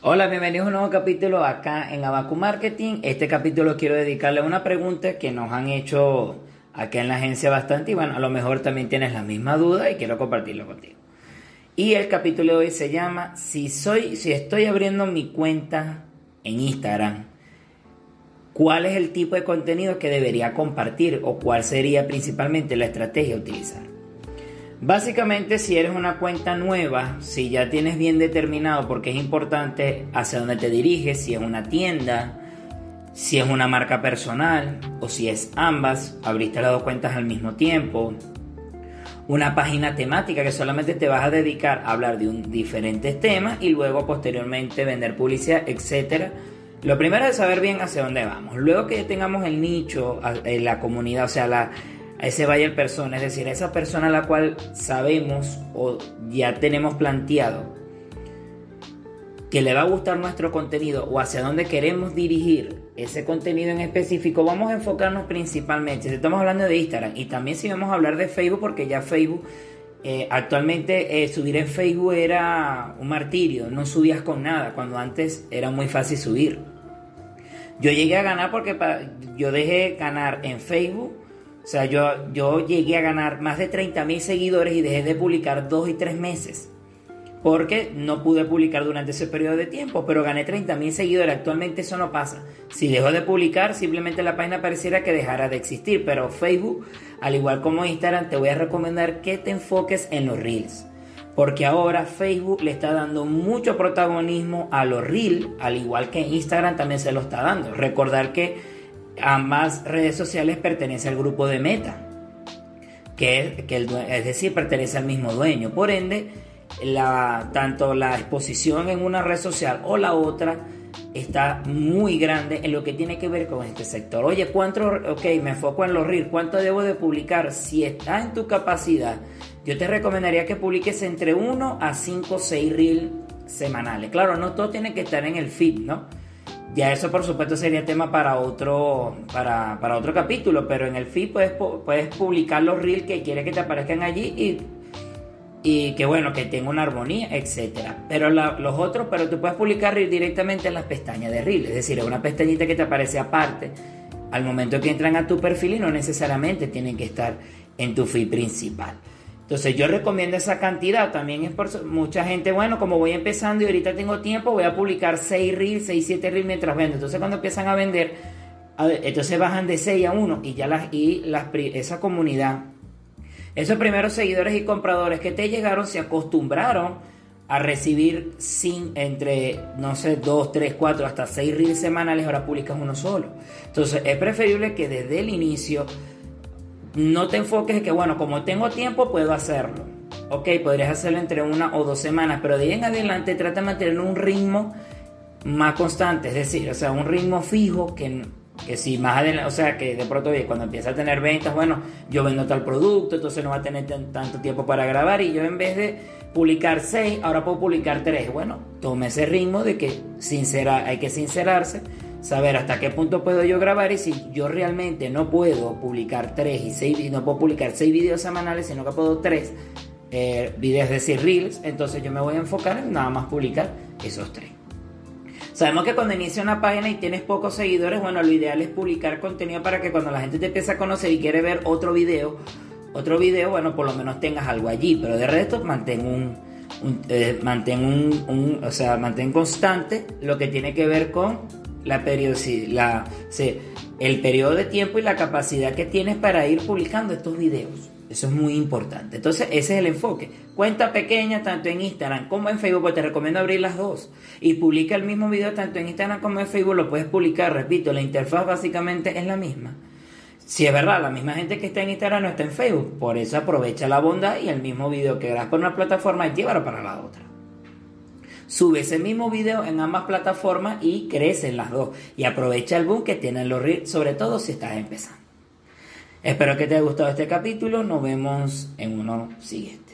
Hola, bienvenidos a un nuevo capítulo acá en Abacu Marketing. Este capítulo quiero dedicarle a una pregunta que nos han hecho acá en la agencia bastante y bueno, a lo mejor también tienes la misma duda y quiero compartirlo contigo. Y el capítulo de hoy se llama Si soy si estoy abriendo mi cuenta en Instagram, ¿cuál es el tipo de contenido que debería compartir o cuál sería principalmente la estrategia a utilizar? Básicamente, si eres una cuenta nueva, si ya tienes bien determinado, porque es importante hacia dónde te diriges, si es una tienda, si es una marca personal o si es ambas, abriste las dos cuentas al mismo tiempo, una página temática que solamente te vas a dedicar a hablar de un, diferentes temas y luego posteriormente vender publicidad, etc. Lo primero es saber bien hacia dónde vamos. Luego que tengamos el nicho, la comunidad, o sea, la, a ese buyer persona, es decir, a esa persona a la cual sabemos o ya tenemos planteado que le va a gustar nuestro contenido o hacia dónde queremos dirigir ese contenido en específico, vamos a enfocarnos principalmente, si estamos hablando de Instagram y también si vamos a hablar de Facebook, porque ya Facebook, eh, actualmente eh, subir en Facebook era un martirio, no subías con nada, cuando antes era muy fácil subir. Yo llegué a ganar porque yo dejé ganar en Facebook o sea, yo, yo llegué a ganar más de 30 mil seguidores y dejé de publicar dos y tres meses. Porque no pude publicar durante ese periodo de tiempo, pero gané 30 mil seguidores. Actualmente eso no pasa. Si dejo de publicar, simplemente la página pareciera que dejara de existir. Pero Facebook, al igual como Instagram, te voy a recomendar que te enfoques en los reels. Porque ahora Facebook le está dando mucho protagonismo a los reels, al igual que Instagram también se lo está dando. Recordar que ambas redes sociales pertenecen al grupo de Meta, que, que es decir, pertenece al mismo dueño. Por ende, la, tanto la exposición en una red social o la otra está muy grande en lo que tiene que ver con este sector. Oye, ¿cuánto, ok, me enfoco en los reels, cuánto debo de publicar? Si está en tu capacidad, yo te recomendaría que publiques entre 1 a 5 o 6 reels semanales. Claro, no todo tiene que estar en el feed, ¿no? Ya eso por supuesto sería tema para otro, para, otro capítulo, pero en el feed puedes, puedes publicar los reels que quieres que te aparezcan allí y, y que bueno, que tenga una armonía, etcétera. Pero los otros, pero tú puedes publicar reels directamente en las pestañas de reel, es decir, es una pestañita que te aparece aparte al momento que entran a tu perfil y no necesariamente tienen que estar en tu feed principal. Entonces yo recomiendo esa cantidad, también es por mucha gente, bueno, como voy empezando y ahorita tengo tiempo, voy a publicar 6 reels, 6, 7 reels mientras vendo. Entonces cuando empiezan a vender, entonces bajan de 6 a 1 y ya las, y las, esa comunidad, esos primeros seguidores y compradores que te llegaron se acostumbraron a recibir sin, entre, no sé, 2, 3, 4, hasta 6 reels semanales, ahora publicas uno solo. Entonces es preferible que desde el inicio no te enfoques en que, bueno, como tengo tiempo, puedo hacerlo. Ok, podrías hacerlo entre una o dos semanas, pero de ahí en adelante trata de mantener un ritmo más constante, es decir, o sea, un ritmo fijo que, que si más adelante, o sea, que de pronto cuando empieza a tener ventas, bueno, yo vendo tal producto, entonces no va a tener tanto tiempo para grabar y yo en vez de publicar seis, ahora puedo publicar tres. Bueno, tome ese ritmo de que sincera, hay que sincerarse saber hasta qué punto puedo yo grabar y si yo realmente no puedo publicar tres y seis, no puedo publicar seis videos semanales, sino que puedo tres eh, videos, decir, reels, entonces yo me voy a enfocar en nada más publicar esos tres. Sabemos que cuando inicia una página y tienes pocos seguidores, bueno, lo ideal es publicar contenido para que cuando la gente te empiece a conocer y quiere ver otro video, otro video, bueno, por lo menos tengas algo allí, pero de resto mantén un, eh, mantén un, o sea, mantén constante lo que tiene que ver con la el periodo de tiempo y la capacidad que tienes para ir publicando estos videos. Eso es muy importante. Entonces, ese es el enfoque. Cuenta pequeña tanto en Instagram como en Facebook, pues te recomiendo abrir las dos. Y publica el mismo video tanto en Instagram como en Facebook, lo puedes publicar. Repito, la interfaz básicamente es la misma. Si es verdad, la misma gente que está en Instagram no está en Facebook. Por eso aprovecha la bondad y el mismo video que grabas por una plataforma y llévalo para la otra sube ese mismo video en ambas plataformas y crece en las dos. Y aprovecha el boom que tienen los reels, sobre todo si estás empezando. Espero que te haya gustado este capítulo. Nos vemos en uno siguiente.